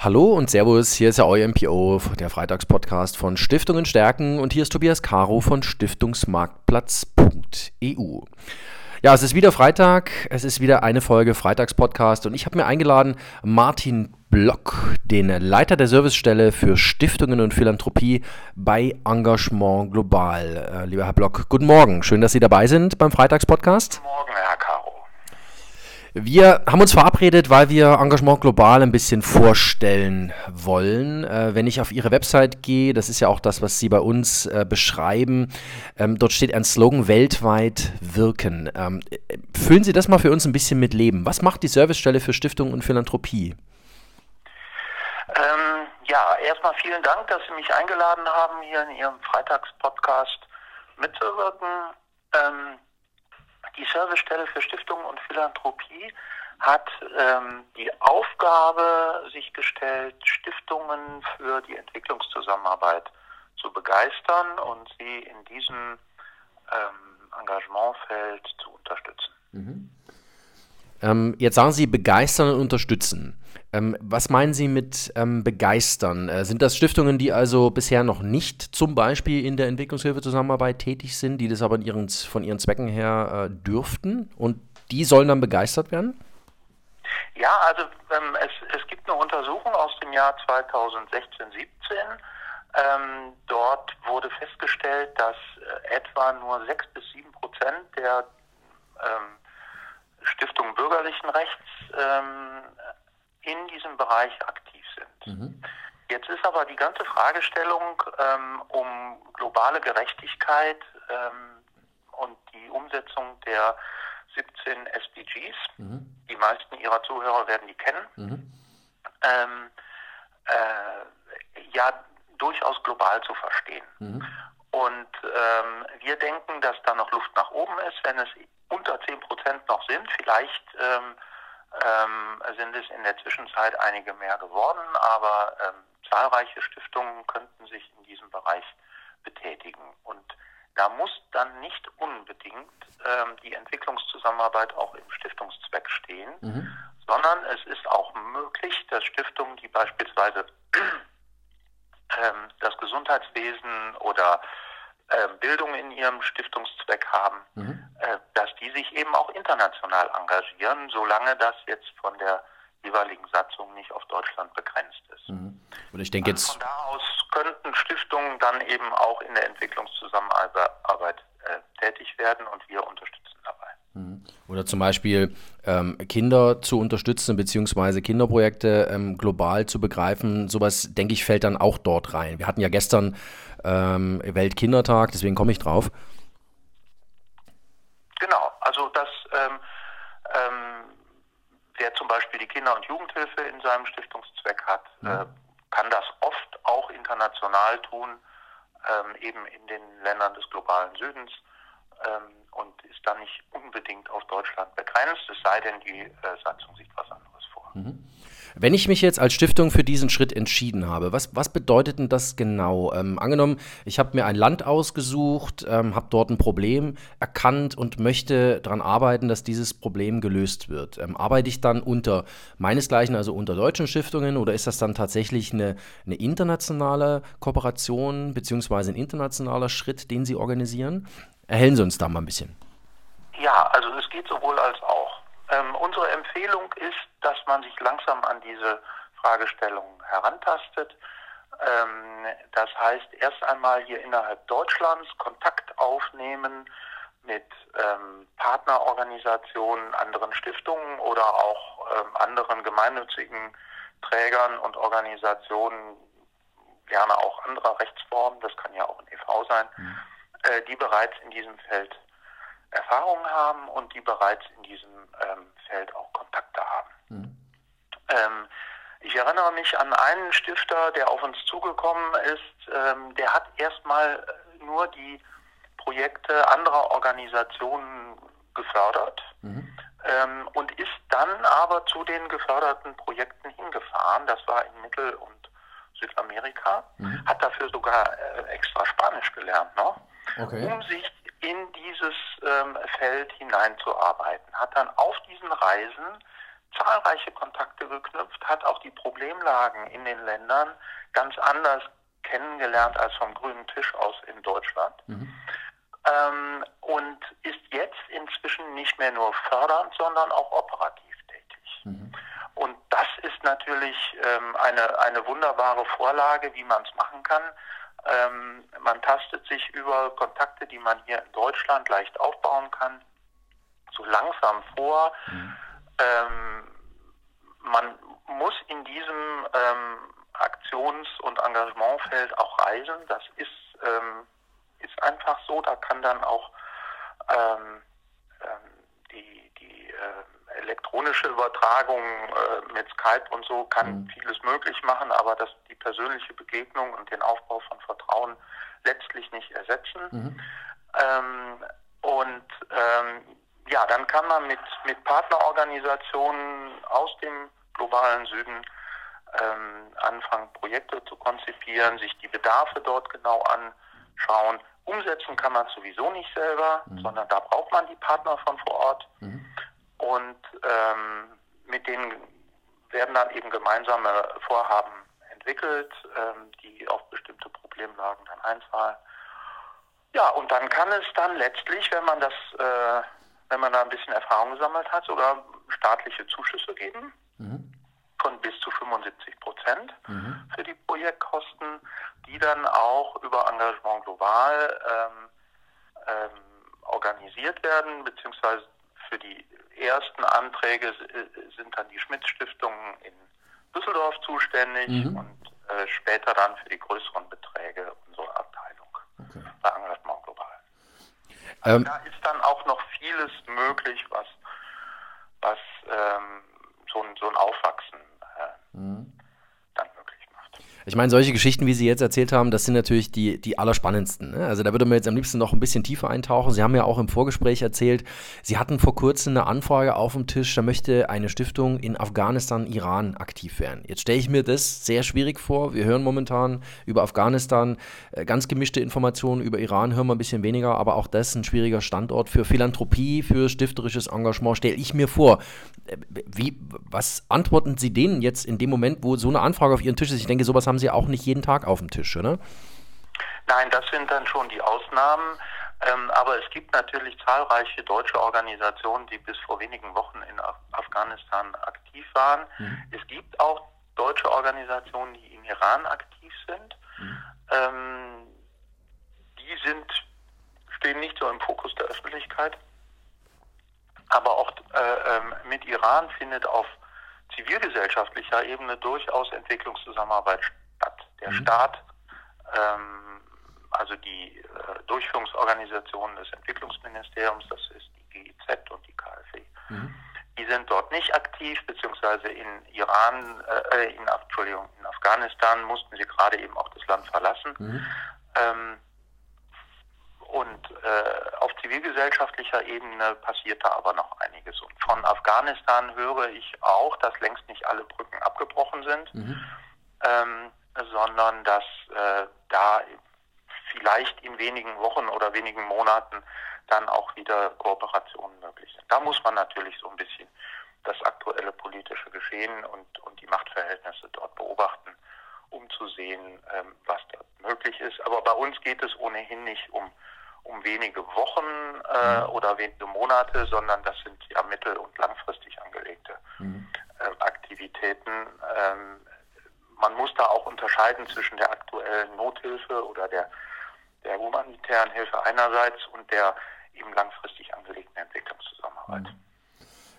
Hallo und Servus, hier ist ja euer MPO, der Freitagspodcast von Stiftungen stärken und hier ist Tobias Caro von Stiftungsmarktplatz.eu. Ja, es ist wieder Freitag, es ist wieder eine Folge Freitagspodcast und ich habe mir eingeladen Martin Block, den Leiter der Servicestelle für Stiftungen und Philanthropie bei Engagement Global. Äh, lieber Herr Block, guten Morgen, schön, dass Sie dabei sind beim Freitagspodcast. Guten Morgen, Herr. Wir haben uns verabredet, weil wir Engagement Global ein bisschen vorstellen wollen. Äh, wenn ich auf Ihre Website gehe, das ist ja auch das, was Sie bei uns äh, beschreiben, ähm, dort steht ein Slogan weltweit wirken. Ähm, füllen Sie das mal für uns ein bisschen mit Leben. Was macht die Servicestelle für Stiftung und Philanthropie? Ähm, ja, erstmal vielen Dank, dass Sie mich eingeladen haben, hier in Ihrem Freitagspodcast mitzuwirken. Ähm, die Servicestelle für Stiftungen und Philanthropie hat ähm, die Aufgabe sich gestellt, Stiftungen für die Entwicklungszusammenarbeit zu begeistern und sie in diesem ähm, Engagementfeld zu unterstützen. Mhm. Ähm, jetzt sagen Sie begeistern und unterstützen. Ähm, was meinen Sie mit ähm, begeistern? Äh, sind das Stiftungen, die also bisher noch nicht zum Beispiel in der Entwicklungshilfe-Zusammenarbeit tätig sind, die das aber ihren, von ihren Zwecken her äh, dürften und die sollen dann begeistert werden? Ja, also ähm, es, es gibt eine Untersuchung aus dem Jahr 2016, 17. Ähm, dort wurde festgestellt, dass äh, etwa nur 6 bis 7 Prozent der ähm, Stiftungen bürgerlichen Rechts ähm, in diesem Bereich aktiv sind. Mhm. Jetzt ist aber die ganze Fragestellung ähm, um globale Gerechtigkeit ähm, und die Umsetzung der 17 SDGs, mhm. die meisten Ihrer Zuhörer werden die kennen, mhm. ähm, äh, ja durchaus global zu verstehen. Mhm. Und ähm, wir denken, dass da noch Luft nach oben ist, wenn es unter 10 Prozent noch sind. Vielleicht ähm, ähm, sind es in der Zwischenzeit einige mehr geworden, aber ähm, zahlreiche Stiftungen könnten sich in diesem Bereich betätigen. Und da muss dann nicht unbedingt ähm, die Entwicklungszusammenarbeit auch im Stiftungszweck stehen, mhm. sondern es ist auch möglich, dass Stiftungen, die beispielsweise ähm, das Gesundheitswesen oder äh, Bildung in ihrem Stiftungszweck haben, mhm. äh, dass die sich eben auch international engagieren, solange das jetzt von der jeweiligen Satzung nicht auf Deutschland begrenzt ist. Mhm. Und ich denke jetzt von da aus könnten Stiftungen dann eben auch in der Entwicklungszusammenarbeit äh, tätig werden und wir unterstützen. Oder zum Beispiel ähm, Kinder zu unterstützen, beziehungsweise Kinderprojekte ähm, global zu begreifen. Sowas, denke ich, fällt dann auch dort rein. Wir hatten ja gestern ähm, Weltkindertag, deswegen komme ich drauf. Genau, also das, ähm, ähm, wer zum Beispiel die Kinder- und Jugendhilfe in seinem Stiftungszweck hat, ja. äh, kann das oft auch international tun, ähm, eben in den Ländern des globalen Südens ähm, und ist dann nicht unbedingt auf Deutschland begrenzt, es sei denn, die äh, Satzung sieht was anderes vor. Mhm. Wenn ich mich jetzt als Stiftung für diesen Schritt entschieden habe, was, was bedeutet denn das genau? Ähm, angenommen, ich habe mir ein Land ausgesucht, ähm, habe dort ein Problem erkannt und möchte daran arbeiten, dass dieses Problem gelöst wird. Ähm, arbeite ich dann unter meinesgleichen, also unter deutschen Stiftungen, oder ist das dann tatsächlich eine, eine internationale Kooperation beziehungsweise ein internationaler Schritt, den Sie organisieren? Erhellen Sie uns da mal ein bisschen. Ja, also es geht sowohl als auch. Ähm, unsere Empfehlung ist, dass man sich langsam an diese Fragestellung herantastet. Ähm, das heißt, erst einmal hier innerhalb Deutschlands Kontakt aufnehmen mit ähm, Partnerorganisationen, anderen Stiftungen oder auch ähm, anderen gemeinnützigen Trägern und Organisationen, gerne auch anderer Rechtsformen, das kann ja auch ein e.V. sein, mhm. Äh, die bereits in diesem Feld Erfahrung haben und die bereits in diesem ähm, Feld auch Kontakte haben. Mhm. Ähm, ich erinnere mich an einen Stifter, der auf uns zugekommen ist, ähm, der hat erstmal nur die Projekte anderer Organisationen gefördert mhm. ähm, und ist dann aber zu den geförderten Projekten hingefahren. Das war in Mittel- und Südamerika, mhm. hat dafür sogar äh, extra Spanisch gelernt noch, okay. um sich in dieses ähm, Feld hineinzuarbeiten. Hat dann auf diesen Reisen zahlreiche Kontakte geknüpft, hat auch die Problemlagen in den Ländern ganz anders kennengelernt als vom grünen Tisch aus in Deutschland. Mhm. Ähm, und ist jetzt inzwischen nicht mehr nur fördernd, sondern auch operativ tätig. Mhm. Und das ist natürlich ähm, eine, eine wunderbare Vorlage, wie man es machen kann. Ähm, man tastet sich über Kontakte, die man hier in Deutschland leicht aufbauen kann, so langsam vor. Mhm. Ähm, man muss in diesem ähm, Aktions- und Engagementfeld auch reisen. Das ist, ähm, ist einfach so. Da kann dann auch ähm, ähm, die, die äh, elektronische Übertragung äh, mit Skype und so kann mhm. vieles möglich machen, aber das persönliche Begegnung und den Aufbau von Vertrauen letztlich nicht ersetzen. Mhm. Ähm, und ähm, ja, dann kann man mit, mit Partnerorganisationen aus dem globalen Süden ähm, anfangen, Projekte zu konzipieren, sich die Bedarfe dort genau anschauen. Umsetzen kann man sowieso nicht selber, mhm. sondern da braucht man die Partner von vor Ort. Mhm. Und ähm, mit denen werden dann eben gemeinsame Vorhaben entwickelt, ähm, die auf bestimmte Problemlagen dann einzahlen. Ja, und dann kann es dann letztlich, wenn man das, äh, wenn man da ein bisschen Erfahrung gesammelt hat, sogar staatliche Zuschüsse geben. Mhm von bis zu 75 Prozent mhm. für die Projektkosten, die dann auch über Engagement global ähm, ähm, organisiert werden, beziehungsweise für die ersten Anträge sind dann die Schmitz-Stiftungen in Düsseldorf zuständig mhm. und äh, später dann für die größeren Beträge unsere Abteilung okay. bei Engagement global. Also ähm, da ist dann auch noch vieles möglich, was, was ähm, so, ein, so ein Aufwachsen Mhm. Ich meine, solche Geschichten, wie Sie jetzt erzählt haben, das sind natürlich die, die allerspannendsten. Ne? Also da würde man jetzt am liebsten noch ein bisschen tiefer eintauchen. Sie haben ja auch im Vorgespräch erzählt, Sie hatten vor kurzem eine Anfrage auf dem Tisch, da möchte eine Stiftung in Afghanistan, Iran aktiv werden. Jetzt stelle ich mir das sehr schwierig vor. Wir hören momentan über Afghanistan äh, ganz gemischte Informationen, über Iran hören wir ein bisschen weniger, aber auch das ist ein schwieriger Standort für Philanthropie, für stifterisches Engagement, stelle ich mir vor. Äh, wie, was antworten Sie denen jetzt in dem Moment, wo so eine Anfrage auf Ihren Tisch ist? Ich denke, sowas haben haben Sie auch nicht jeden Tag auf dem Tisch, oder? Nein, das sind dann schon die Ausnahmen. Ähm, aber es gibt natürlich zahlreiche deutsche Organisationen, die bis vor wenigen Wochen in Af Afghanistan aktiv waren. Mhm. Es gibt auch deutsche Organisationen, die im Iran aktiv sind. Mhm. Ähm, die sind, stehen nicht so im Fokus der Öffentlichkeit. Aber auch äh, ähm, mit Iran findet auf zivilgesellschaftlicher Ebene durchaus Entwicklungszusammenarbeit statt. Der mhm. Staat, ähm, also die äh, Durchführungsorganisation des Entwicklungsministeriums, das ist die GIZ und die KfW, mhm. die sind dort nicht aktiv, beziehungsweise in Iran, äh, in, Entschuldigung, in Afghanistan mussten sie gerade eben auch das Land verlassen. Mhm. Ähm, und äh, auf zivilgesellschaftlicher Ebene passiert da aber noch einiges. Und von Afghanistan höre ich auch, dass längst nicht alle Brücken abgebrochen sind. Mhm. Ähm, sondern dass äh, da vielleicht in wenigen Wochen oder wenigen Monaten dann auch wieder Kooperationen möglich sind. Da muss man natürlich so ein bisschen das aktuelle politische Geschehen und, und die Machtverhältnisse dort beobachten, um zu sehen, ähm, was da möglich ist. Aber bei uns geht es ohnehin nicht um, um wenige Wochen äh, mhm. oder wenige Monate, sondern das sind ja mittel- und langfristig angelegte äh, Aktivitäten. Ähm, man muss da auch unterscheiden zwischen der aktuellen Nothilfe oder der, der humanitären Hilfe einerseits und der eben langfristig angelegten Entwicklungszusammenarbeit. Mhm.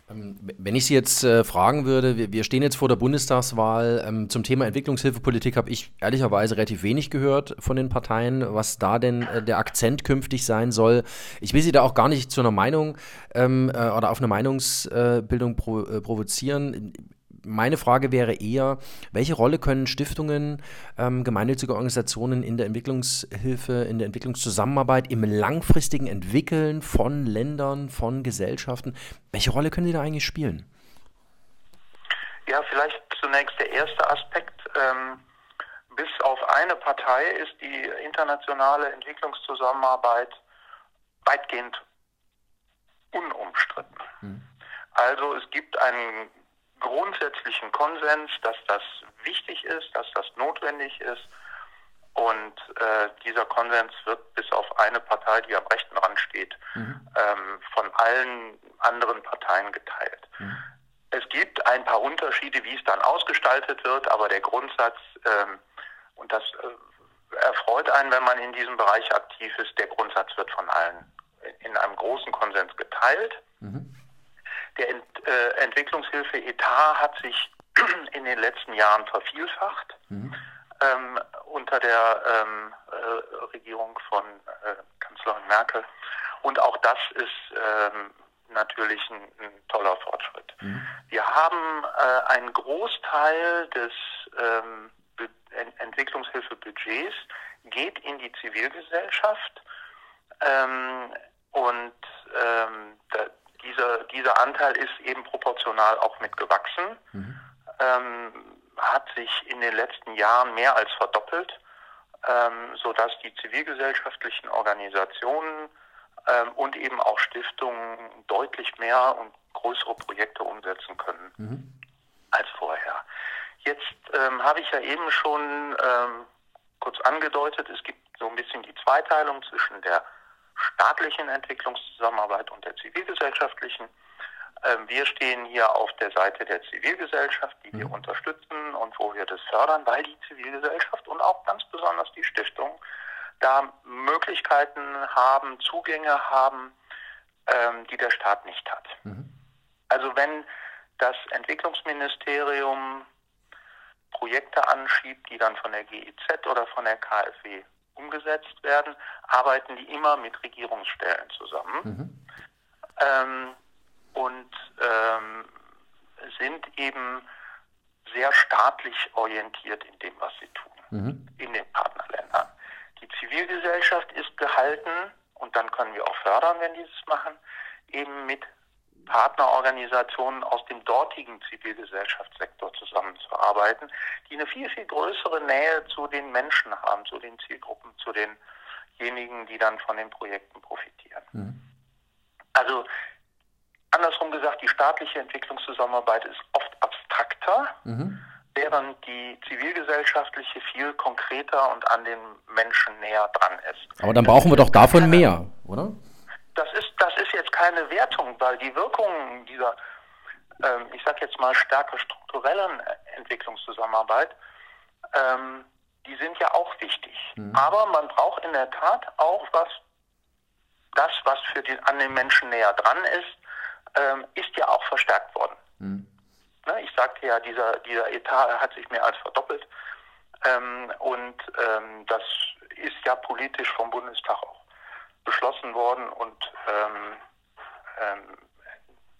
Ähm, wenn ich Sie jetzt äh, fragen würde, wir, stehen jetzt vor der Bundestagswahl, ähm, zum Thema Entwicklungshilfepolitik habe ich ehrlicherweise relativ wenig gehört von den Parteien, was da denn äh, der Akzent künftig sein soll. Ich will Sie da auch gar nicht zu einer Meinung ähm, äh, oder auf eine Meinungsbildung pro, äh, provozieren meine Frage wäre eher, welche Rolle können Stiftungen, ähm, gemeinnützige Organisationen in der Entwicklungshilfe, in der Entwicklungszusammenarbeit, im langfristigen Entwickeln von Ländern, von Gesellschaften, welche Rolle können sie da eigentlich spielen? Ja, vielleicht zunächst der erste Aspekt. Ähm, bis auf eine Partei ist die internationale Entwicklungszusammenarbeit weitgehend unumstritten. Hm. Also es gibt einen grundsätzlichen Konsens, dass das wichtig ist, dass das notwendig ist. Und äh, dieser Konsens wird bis auf eine Partei, die am rechten Rand steht, mhm. ähm, von allen anderen Parteien geteilt. Mhm. Es gibt ein paar Unterschiede, wie es dann ausgestaltet wird, aber der Grundsatz, ähm, und das äh, erfreut einen, wenn man in diesem Bereich aktiv ist, der Grundsatz wird von allen in einem großen Konsens geteilt. Mhm. Der Ent, äh, Entwicklungshilfe-Etat hat sich in den letzten Jahren vervielfacht mhm. ähm, unter der ähm, äh, Regierung von äh, Kanzlerin Merkel. Und auch das ist ähm, natürlich ein, ein, toller Fortschritt. Mhm. Wir haben äh, einen Großteil des ähm, Entwicklungshilfebudgets geht in die Zivilgesellschaft ähm, und ähm, dieser, Anteil ist eben proportional auch mitgewachsen, mhm. ähm, hat sich in den letzten Jahren mehr als verdoppelt, ähm, sodass die zivilgesellschaftlichen Organisationen ähm, und eben auch Stiftungen deutlich mehr und größere Projekte umsetzen können mhm. als vorher. Jetzt ähm, habe ich ja eben schon ähm, kurz angedeutet, es gibt so ein bisschen die Zweiteilung zwischen der staatlichen Entwicklungszusammenarbeit und der zivilgesellschaftlichen. Ähm, wir stehen hier auf der Seite der Zivilgesellschaft, die wir mhm. unterstützen und wo wir das fördern, weil die Zivilgesellschaft und auch ganz besonders die Stiftung da Möglichkeiten haben, Zugänge haben, ähm, die der Staat nicht hat. Mhm. Also wenn das Entwicklungsministerium Projekte anschiebt, die dann von der GIZ oder von der KfW umgesetzt werden, arbeiten die immer mit Regierungsstellen zusammen mhm. ähm, und ähm, sind eben sehr staatlich orientiert in dem, was sie tun, mhm. in den Partnerländern. Die Zivilgesellschaft ist gehalten, und dann können wir auch fördern, wenn die das machen, eben mit Partnerorganisationen aus dem dortigen Zivilgesellschaftssektor zusammenzuarbeiten, die eine viel, viel größere Nähe zu den Menschen haben, zu den Zielgruppen, zu denjenigen, die dann von den Projekten profitieren. Mhm. Also andersrum gesagt, die staatliche Entwicklungszusammenarbeit ist oft abstrakter, mhm. während die zivilgesellschaftliche viel konkreter und an den Menschen näher dran ist. Aber dann brauchen wir doch davon mehr, oder? das ist, das ist jetzt keine Wertung, weil die Wirkungen dieser, ähm, ich sag jetzt mal, stärker strukturellen Entwicklungszusammenarbeit, ähm, die sind ja auch wichtig. Mhm. Aber man braucht in der Tat auch was, das, was für den, an den Menschen näher dran ist, ähm, ist ja auch verstärkt worden. Mhm. Ne, ich sagte ja, dieser, dieser Etat hat sich mehr als verdoppelt. Ähm, und ähm, das ist ja politisch vom Bundestag auch beschlossen worden und ähm, ähm,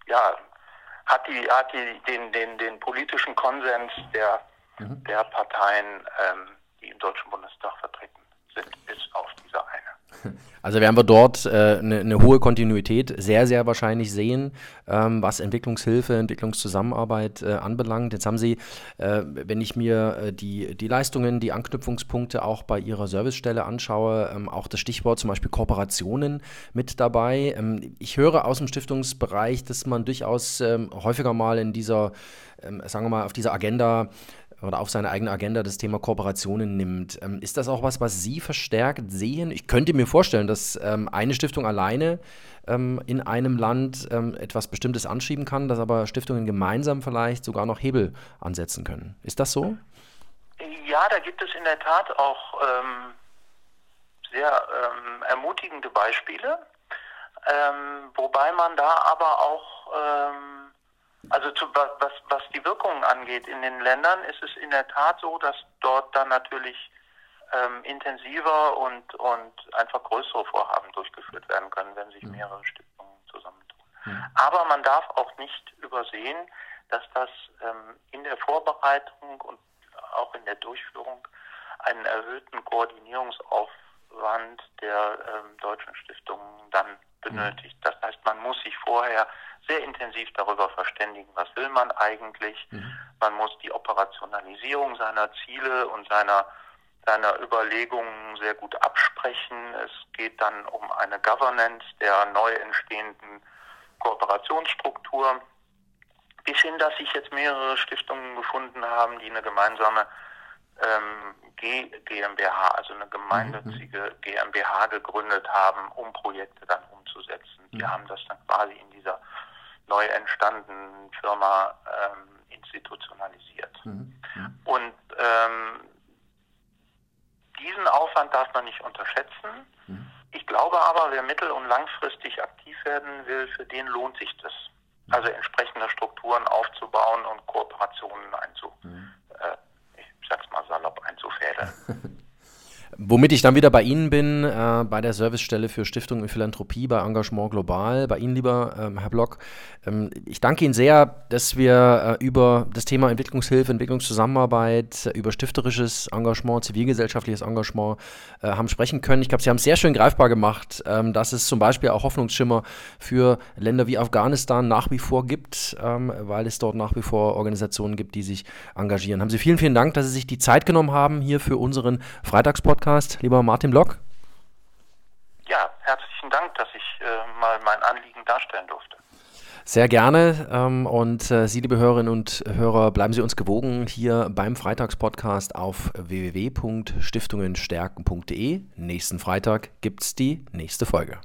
ja, hat die, hat die den, den, den politischen Konsens der, mhm. der Parteien, ähm, die im Deutschen Bundestag vertreten sind, bis auf diese eine. Also werden wir dort eine äh, ne, ne hohe Kontinuität sehr, sehr wahrscheinlich sehen, ähm, was Entwicklungshilfe, Entwicklungszusammenarbeit äh, anbelangt. Jetzt haben Sie, äh, wenn ich mir äh, die, die Leistungen, die Anknüpfungspunkte auch bei Ihrer Servicestelle anschaue, ähm, auch das Stichwort zum Beispiel Kooperationen mit dabei. Ähm, ich höre aus dem Stiftungsbereich, dass man durchaus ähm, häufiger mal in dieser, ähm, sagen wir mal, auf dieser Agenda oder auf seine eigene Agenda das Thema Kooperationen nimmt. Ähm, ist das auch was, was Sie verstärkt sehen? Ich könnte mir vorstellen, dass ähm, eine Stiftung alleine ähm, in einem Land ähm, etwas Bestimmtes anschieben kann, dass aber Stiftungen gemeinsam vielleicht sogar noch Hebel ansetzen können. Ist das so? Ja, da gibt es in der Tat auch ähm, sehr ermutigende Beispiele, wobei man da aber auch also zu, was, was die Wirkungen angeht in den Ländern, ist es in der Tat so, dass dort dann natürlich ähm, intensiver und, und einfach größere Vorhaben durchgeführt werden können, wenn sich mehrere Stiftungen zusammentun. Aber man darf auch nicht übersehen, dass das ähm, in der Vorbereitung und auch in der Durchführung einen erhöhten Koordinierungsaufwand der ähm, deutschen Stiftungen dann benötigt. Mhm. Das heißt, man muss sich vorher sehr intensiv darüber verständigen, was will man eigentlich. Mhm. Man muss die Operationalisierung seiner Ziele und seiner, seiner Überlegungen sehr gut absprechen. Es geht dann um eine Governance der neu entstehenden Kooperationsstruktur. bis hin, dass sich jetzt mehrere Stiftungen gefunden haben, die eine gemeinsame ähm, G GmbH, also eine gemeinnützige mhm. GmbH gegründet haben, um Projekte dann umzusetzen. Die mhm. haben das dann quasi in dieser neu entstandenen Firma ähm, institutionalisiert. Mhm. mhm. Und ähm, diesen Aufwand darf man nicht unterschätzen. Mhm. Ich glaube aber, wer mittel- und langfristig aktiv werden will, für den lohnt sich das. Mhm. Also entsprechende Strukturen aufzubauen und Kooperationen einzu, mhm. äh, ich sag's mal salopp, einzufädeln. Womit ich dann wieder bei Ihnen bin, äh, bei der Servicestelle für Stiftung und Philanthropie, bei Engagement Global, bei Ihnen, lieber ähm, Herr Block. Ähm, ich danke Ihnen sehr, dass wir äh, über das Thema Entwicklungshilfe, Entwicklungszusammenarbeit, äh, über stifterisches Engagement, zivilgesellschaftliches Engagement äh, haben sprechen können. Ich glaube, Sie haben es sehr schön greifbar gemacht, ähm, dass es zum Beispiel auch Hoffnungsschimmer für Länder wie Afghanistan nach wie vor gibt, ähm, weil es dort nach wie vor Organisationen gibt, die sich engagieren. Haben Sie vielen, vielen Dank, dass Sie sich die Zeit genommen haben hier für unseren Freitagspodcast. Podcast, lieber Martin Block. Ja, herzlichen Dank, dass ich äh, mal mein Anliegen darstellen durfte. Sehr gerne. Ähm, und äh, Sie, liebe Hörerinnen und Hörer, bleiben Sie uns gewogen hier beim Freitagspodcast auf www.stiftungenstärken.de. Nächsten Freitag gibt es die nächste Folge.